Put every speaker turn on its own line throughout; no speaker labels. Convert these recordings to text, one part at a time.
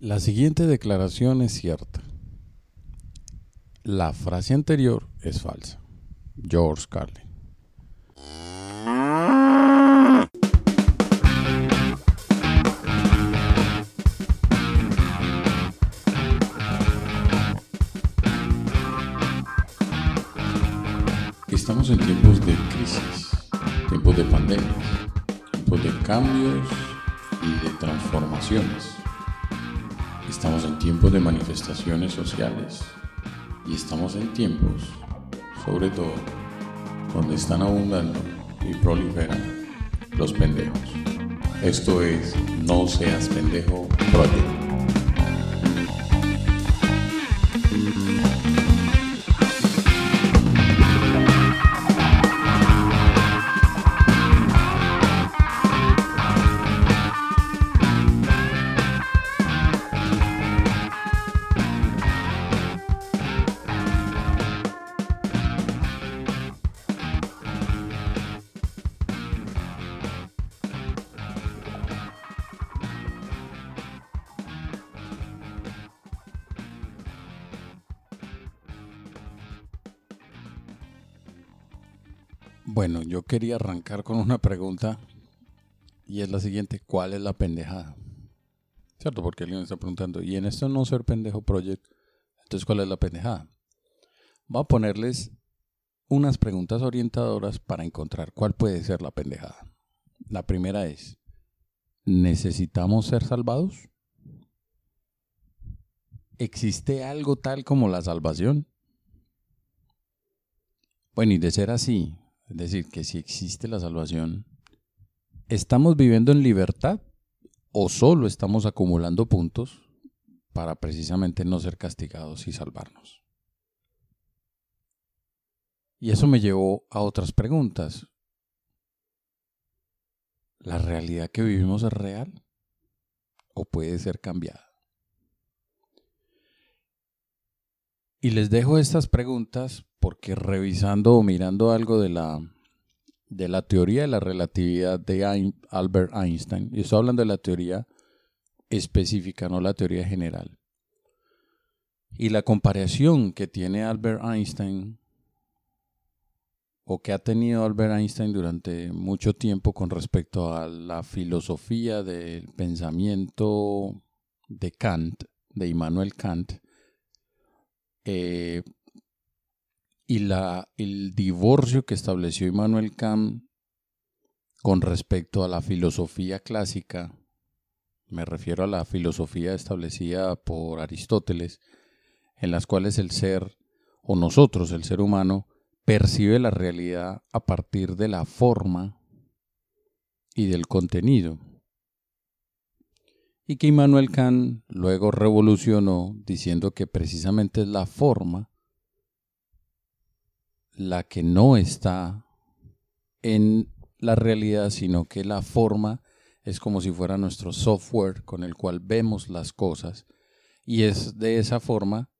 La siguiente declaración es cierta. La frase anterior es falsa. George Carlin. Estamos en tiempos de crisis, tiempos de pandemia, tiempos de cambios y de transformaciones. Estamos en tiempos de manifestaciones sociales y estamos en tiempos, sobre todo, donde están abundando y proliferan los pendejos. Esto es No Seas Pendejo Project. Bueno, yo quería arrancar con una pregunta y es la siguiente, ¿cuál es la pendejada? ¿Cierto? Porque alguien me está preguntando, y en esto no ser pendejo project, entonces ¿cuál es la pendejada? Voy a ponerles unas preguntas orientadoras para encontrar cuál puede ser la pendejada. La primera es, ¿necesitamos ser salvados? ¿Existe algo tal como la salvación? Bueno, y de ser así, es decir, que si existe la salvación, ¿estamos viviendo en libertad o solo estamos acumulando puntos para precisamente no ser castigados y salvarnos? Y eso me llevó a otras preguntas. ¿La realidad que vivimos es real o puede ser cambiada? Y les dejo estas preguntas porque revisando o mirando algo de la, de la teoría de la relatividad de Albert Einstein, y estoy hablando de la teoría específica, no la teoría general, y la comparación que tiene Albert Einstein o que ha tenido Albert Einstein durante mucho tiempo con respecto a la filosofía del pensamiento de Kant, de Immanuel Kant, eh, y la, el divorcio que estableció Immanuel Kant con respecto a la filosofía clásica, me refiero a la filosofía establecida por Aristóteles, en las cuales el ser, o nosotros, el ser humano, percibe la realidad a partir de la forma y del contenido. Y que Immanuel Kant luego revolucionó diciendo que precisamente es la forma la que no está en la realidad, sino que la forma es como si fuera nuestro software con el cual vemos las cosas y es de esa forma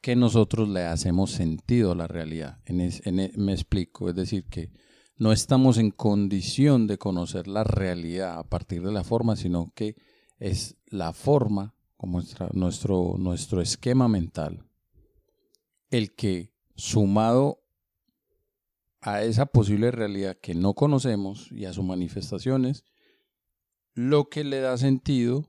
que nosotros le hacemos sentido a la realidad. En e, me explico, es decir, que no estamos en condición de conocer la realidad a partir de la forma, sino que es la forma, como nuestro, nuestro esquema mental, el que sumado a esa posible realidad que no conocemos y a sus manifestaciones, lo que le da sentido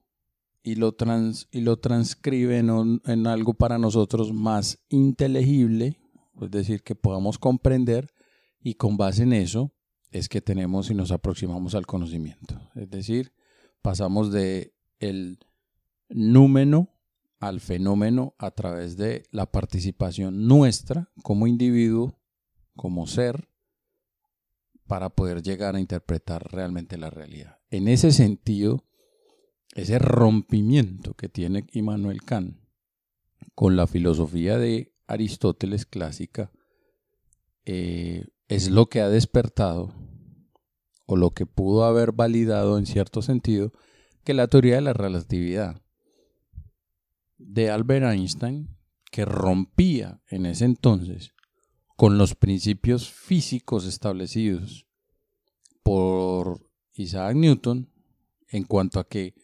y lo, trans, y lo transcribe en, en algo para nosotros más inteligible, es decir, que podamos comprender y con base en eso es que tenemos y nos aproximamos al conocimiento. Es decir, pasamos de el número al fenómeno a través de la participación nuestra como individuo como ser para poder llegar a interpretar realmente la realidad. En ese sentido, ese rompimiento que tiene Immanuel Kant con la filosofía de Aristóteles clásica eh, es lo que ha despertado o lo que pudo haber validado en cierto sentido que la teoría de la relatividad de Albert Einstein, que rompía en ese entonces con los principios físicos establecidos por Isaac Newton en cuanto a que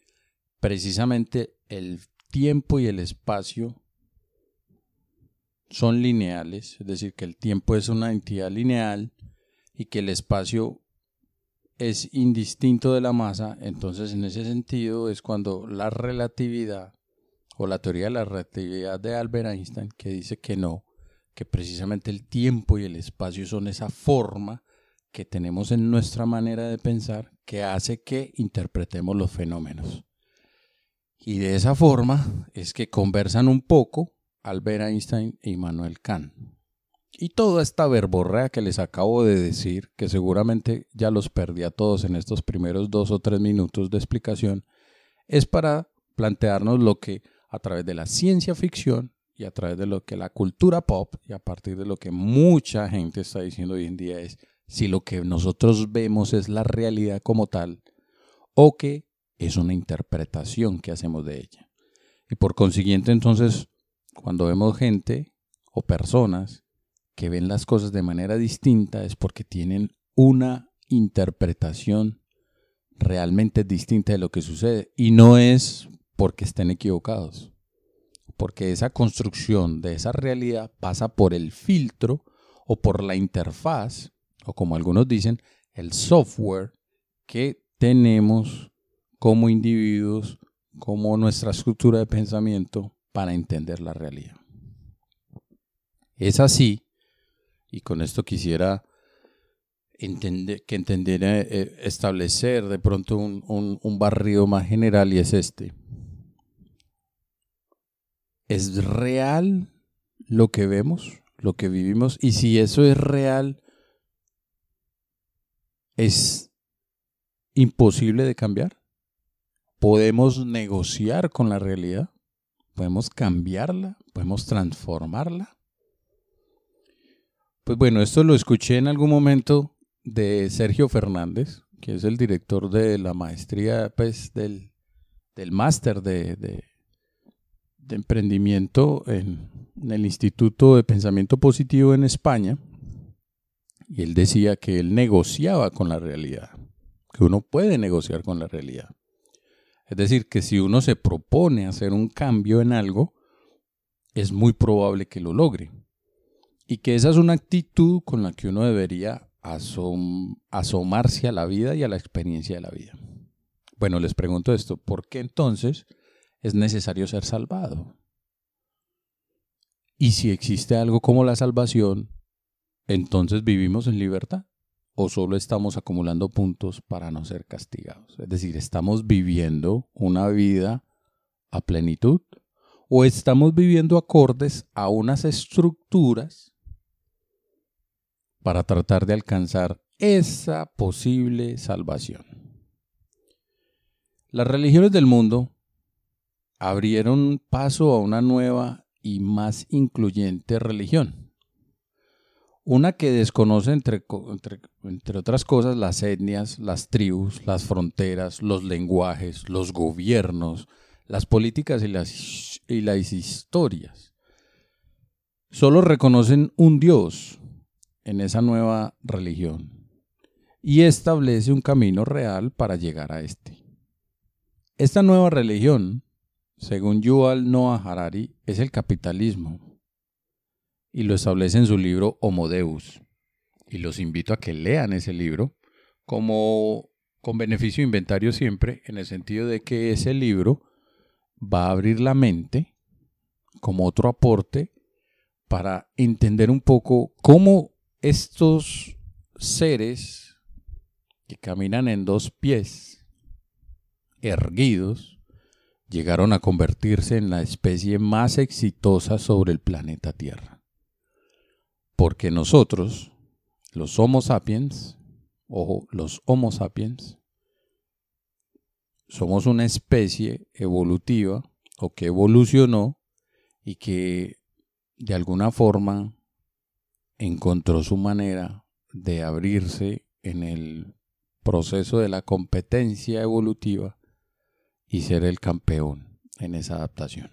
precisamente el tiempo y el espacio son lineales, es decir, que el tiempo es una entidad lineal y que el espacio es indistinto de la masa, entonces en ese sentido es cuando la relatividad o la teoría de la relatividad de Albert Einstein, que dice que no, que precisamente el tiempo y el espacio son esa forma que tenemos en nuestra manera de pensar que hace que interpretemos los fenómenos. Y de esa forma es que conversan un poco Albert Einstein e Immanuel Kant. Y toda esta verborrea que les acabo de decir, que seguramente ya los perdí a todos en estos primeros dos o tres minutos de explicación, es para plantearnos lo que a través de la ciencia ficción y a través de lo que la cultura pop y a partir de lo que mucha gente está diciendo hoy en día es si lo que nosotros vemos es la realidad como tal o que es una interpretación que hacemos de ella. Y por consiguiente entonces, cuando vemos gente o personas que ven las cosas de manera distinta es porque tienen una interpretación realmente distinta de lo que sucede. Y no es porque estén equivocados. Porque esa construcción de esa realidad pasa por el filtro o por la interfaz, o como algunos dicen, el software que tenemos como individuos, como nuestra estructura de pensamiento para entender la realidad. Es así y con esto quisiera entender, que entendiera, eh, establecer de pronto un, un barrio más general y es este. ¿Es real lo que vemos, lo que vivimos? Y si eso es real, ¿es imposible de cambiar? ¿Podemos negociar con la realidad? ¿Podemos cambiarla? ¿Podemos transformarla? Pues bueno, esto lo escuché en algún momento de Sergio Fernández, que es el director de la maestría, pues del, máster de, emprendimiento en, en el Instituto de Pensamiento Positivo en España. Y él decía que él negociaba con la realidad, que uno puede negociar con la realidad. Es decir, que si uno se propone hacer un cambio en algo, es muy probable que lo logre. Y que esa es una actitud con la que uno debería asomarse a la vida y a la experiencia de la vida. Bueno, les pregunto esto, ¿por qué entonces es necesario ser salvado? Y si existe algo como la salvación, entonces vivimos en libertad o solo estamos acumulando puntos para no ser castigados. Es decir, estamos viviendo una vida a plenitud o estamos viviendo acordes a unas estructuras para tratar de alcanzar esa posible salvación. Las religiones del mundo abrieron paso a una nueva y más incluyente religión. Una que desconoce, entre, entre, otras cosas, las etnias, las tribus, las fronteras, los lenguajes, los gobiernos, las políticas y las, y las historias. Solo reconocen un Dios, en esa nueva religión y establece un camino real para llegar a este. Esta nueva religión, según Yuval Noah Harari, es el capitalismo y lo establece en su libro Homo Deus. Y los invito a que lean ese libro como con beneficio inventario siempre, en el sentido de que ese libro va a abrir la mente como otro aporte para entender un poco cómo estos seres que caminan en dos pies, erguidos, llegaron a convertirse en la especie más exitosa sobre el planeta Tierra. Porque nosotros, los Homo sapiens, o los Homo sapiens, somos una especie evolutiva o que evolucionó y que de alguna forma encontró su manera de abrirse en el proceso de la competencia evolutiva y ser el campeón en esa adaptación.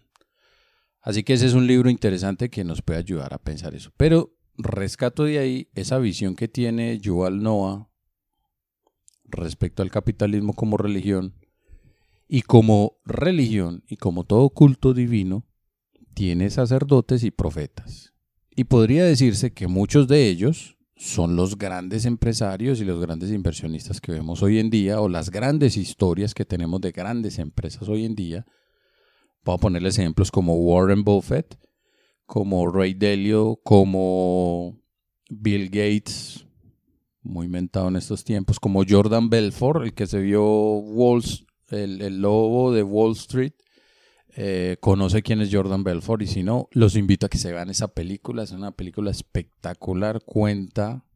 Así que ese es un libro interesante que nos puede ayudar a pensar eso. Pero rescato de ahí esa visión que tiene Yuval Noah respecto al capitalismo como religión Y como religión y como todo culto divino, tiene sacerdotes y profetas. Y podría decirse que muchos de ellos son los grandes empresarios y los grandes inversionistas que vemos hoy en día, o las grandes historias que tenemos de grandes empresas hoy en día. Puedo ponerles ejemplos como Warren Buffett, como Ray Dalio, como Bill Gates, muy inventado en estos tiempos, como Jordan Belfort, el que se vio Walls, el, el lobo de Wall Street, eh, conoce quién es Jordan Belfort y si no, los invito a que se vean esa película. Es una película espectacular, cuenta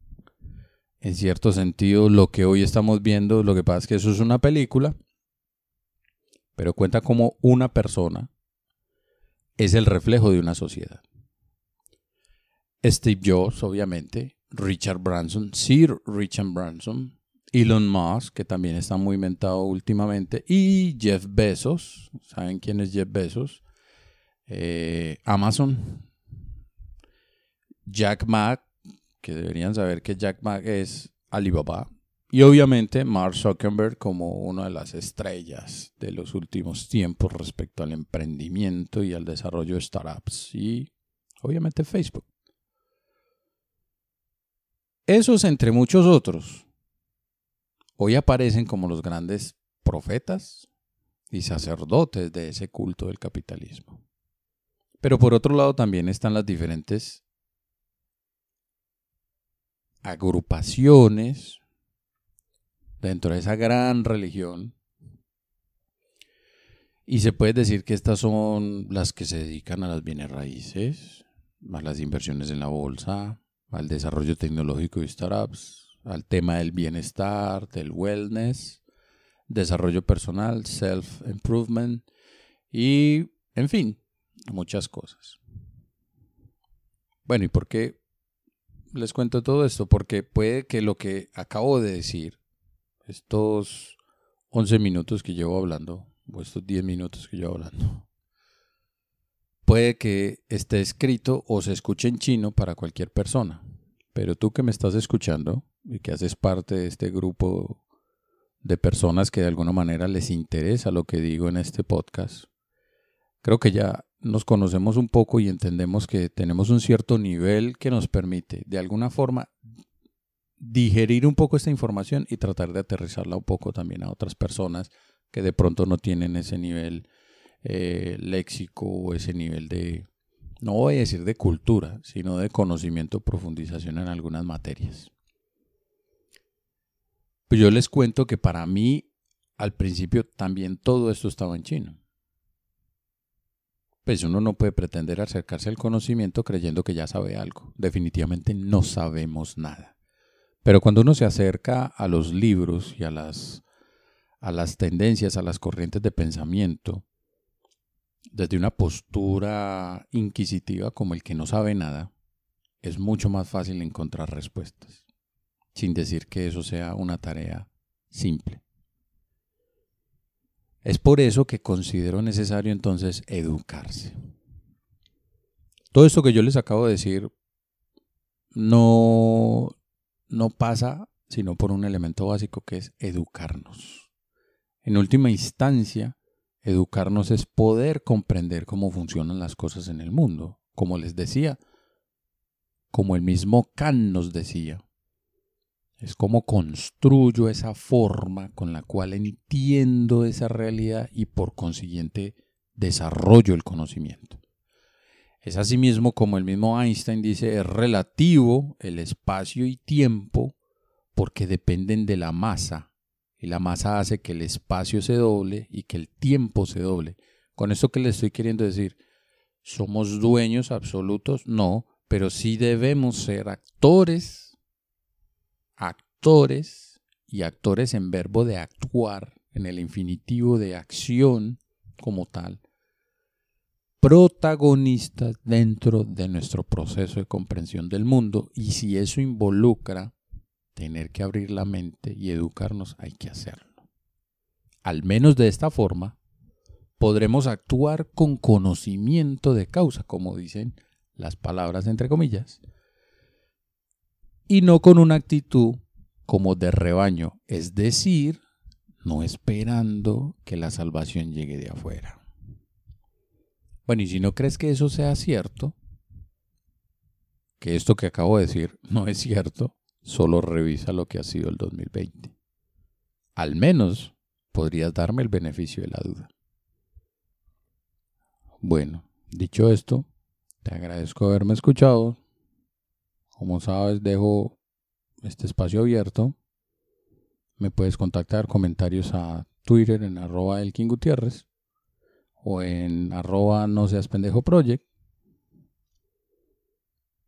en cierto sentido lo que hoy estamos viendo. Lo que pasa es que eso es una película, pero cuenta como una persona es el reflejo de una sociedad. Steve Jobs, obviamente, Richard Branson, Sir Richard Branson, Elon Musk, que también está muy inventado últimamente, y Jeff Bezos. ¿Saben quién es Jeff Bezos? Eh, Amazon. Jack Ma, que deberían saber que Jack Ma es Alibaba. Y obviamente Mark Zuckerberg como una de las estrellas de los últimos tiempos respecto al emprendimiento y al desarrollo de startups. Y obviamente Facebook. Esos entre muchos otros hoy aparecen como los grandes profetas y sacerdotes de ese culto del capitalismo. Pero por otro lado también están las diferentes agrupaciones dentro de esa gran religión. Y se puede decir que estas son las que se dedican a las bienes raíces, a las inversiones en la bolsa, al desarrollo tecnológico y startups, al tema del bienestar, del wellness, desarrollo personal, self-improvement y, en fin, muchas cosas. Bueno, ¿y por qué les cuento todo esto? Porque puede que lo que acabo de decir, estos 11 minutos que llevo hablando, o estos 10 minutos que llevo hablando, puede que esté escrito o se escuche en chino para cualquier persona. Pero tú que me estás escuchando, y que haces parte de este grupo de personas que de alguna manera les interesa lo que digo en este podcast, creo que ya nos conocemos un poco y entendemos que tenemos un cierto nivel que nos permite de alguna forma digerir un poco esta información y tratar de aterrizarla un poco también a otras personas que de pronto no tienen ese nivel eh, léxico o ese nivel de, no voy a decir de cultura, sino de conocimiento, profundización en algunas materias. Pues yo les cuento que para mí, al principio, también todo esto estaba en chino. Pues uno no puede pretender acercarse al conocimiento creyendo que ya sabe algo. Definitivamente no sabemos nada. Pero cuando uno se acerca a los libros y a las, a las tendencias, a las corrientes de pensamiento, desde una postura inquisitiva como el que no sabe nada, es mucho más fácil encontrar respuestas sin decir que eso sea una tarea simple. Es por eso que considero necesario entonces educarse. Todo esto que yo les acabo de decir no, no pasa sino por un elemento básico que es educarnos. En última instancia, educarnos es poder comprender cómo funcionan las cosas en el mundo. Como les decía, como el mismo Kant nos decía, es como construyo esa forma con la cual entiendo esa realidad y por consiguiente desarrollo el conocimiento. Es asimismo como el mismo Einstein dice, es relativo el espacio y tiempo porque dependen de la masa y la masa hace que el espacio se doble y que el tiempo se doble. Con esto que le estoy queriendo decir, ¿somos dueños absolutos? No, pero sí debemos ser actores actores y actores en verbo de actuar, en el infinitivo de acción como tal, protagonistas dentro de nuestro proceso de comprensión del mundo y si eso involucra tener que abrir la mente y educarnos, hay que hacerlo. Al menos de esta forma, podremos actuar con conocimiento de causa, como dicen las palabras entre comillas, y no con una actitud como de rebaño, es decir, no esperando que la salvación llegue de afuera. Bueno, y si no crees que eso sea cierto, que esto que acabo de decir no es cierto, solo revisa lo que ha sido el 2020. Al menos podrías darme el beneficio de la duda. Bueno, dicho esto, te agradezco haberme escuchado. Como sabes, dejo este espacio abierto. Me puedes contactar comentarios a Twitter en arroba Elkin Gutiérrez o en arroba no seas pendejo project.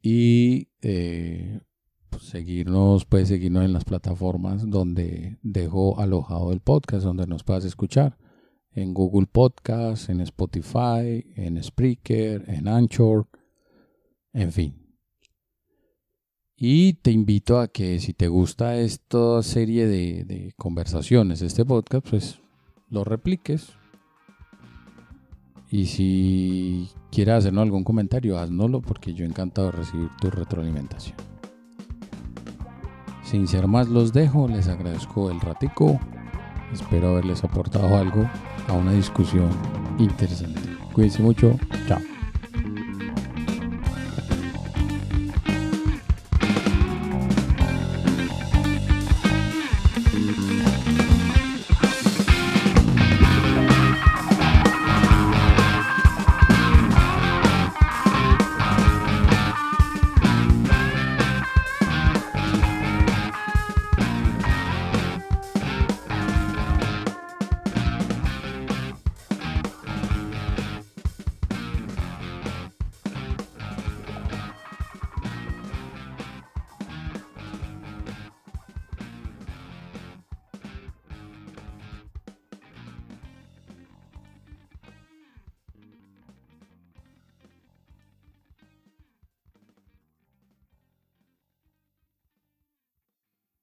Y eh, pues, seguirnos, puedes seguirnos en las plataformas donde dejo alojado el podcast, donde nos puedas escuchar. En Google Podcast, en Spotify, en Spreaker, en Anchor, en fin. Y te invito a que si te gusta esta serie de, conversaciones, este podcast, pues lo repliques. Y si quieres hacernos algún comentario, haznoslo porque yo encantado de recibir tu retroalimentación. Sin ser más los dejo, les agradezco el ratico. Espero haberles aportado algo a una discusión interesante. Cuídense mucho. Chao.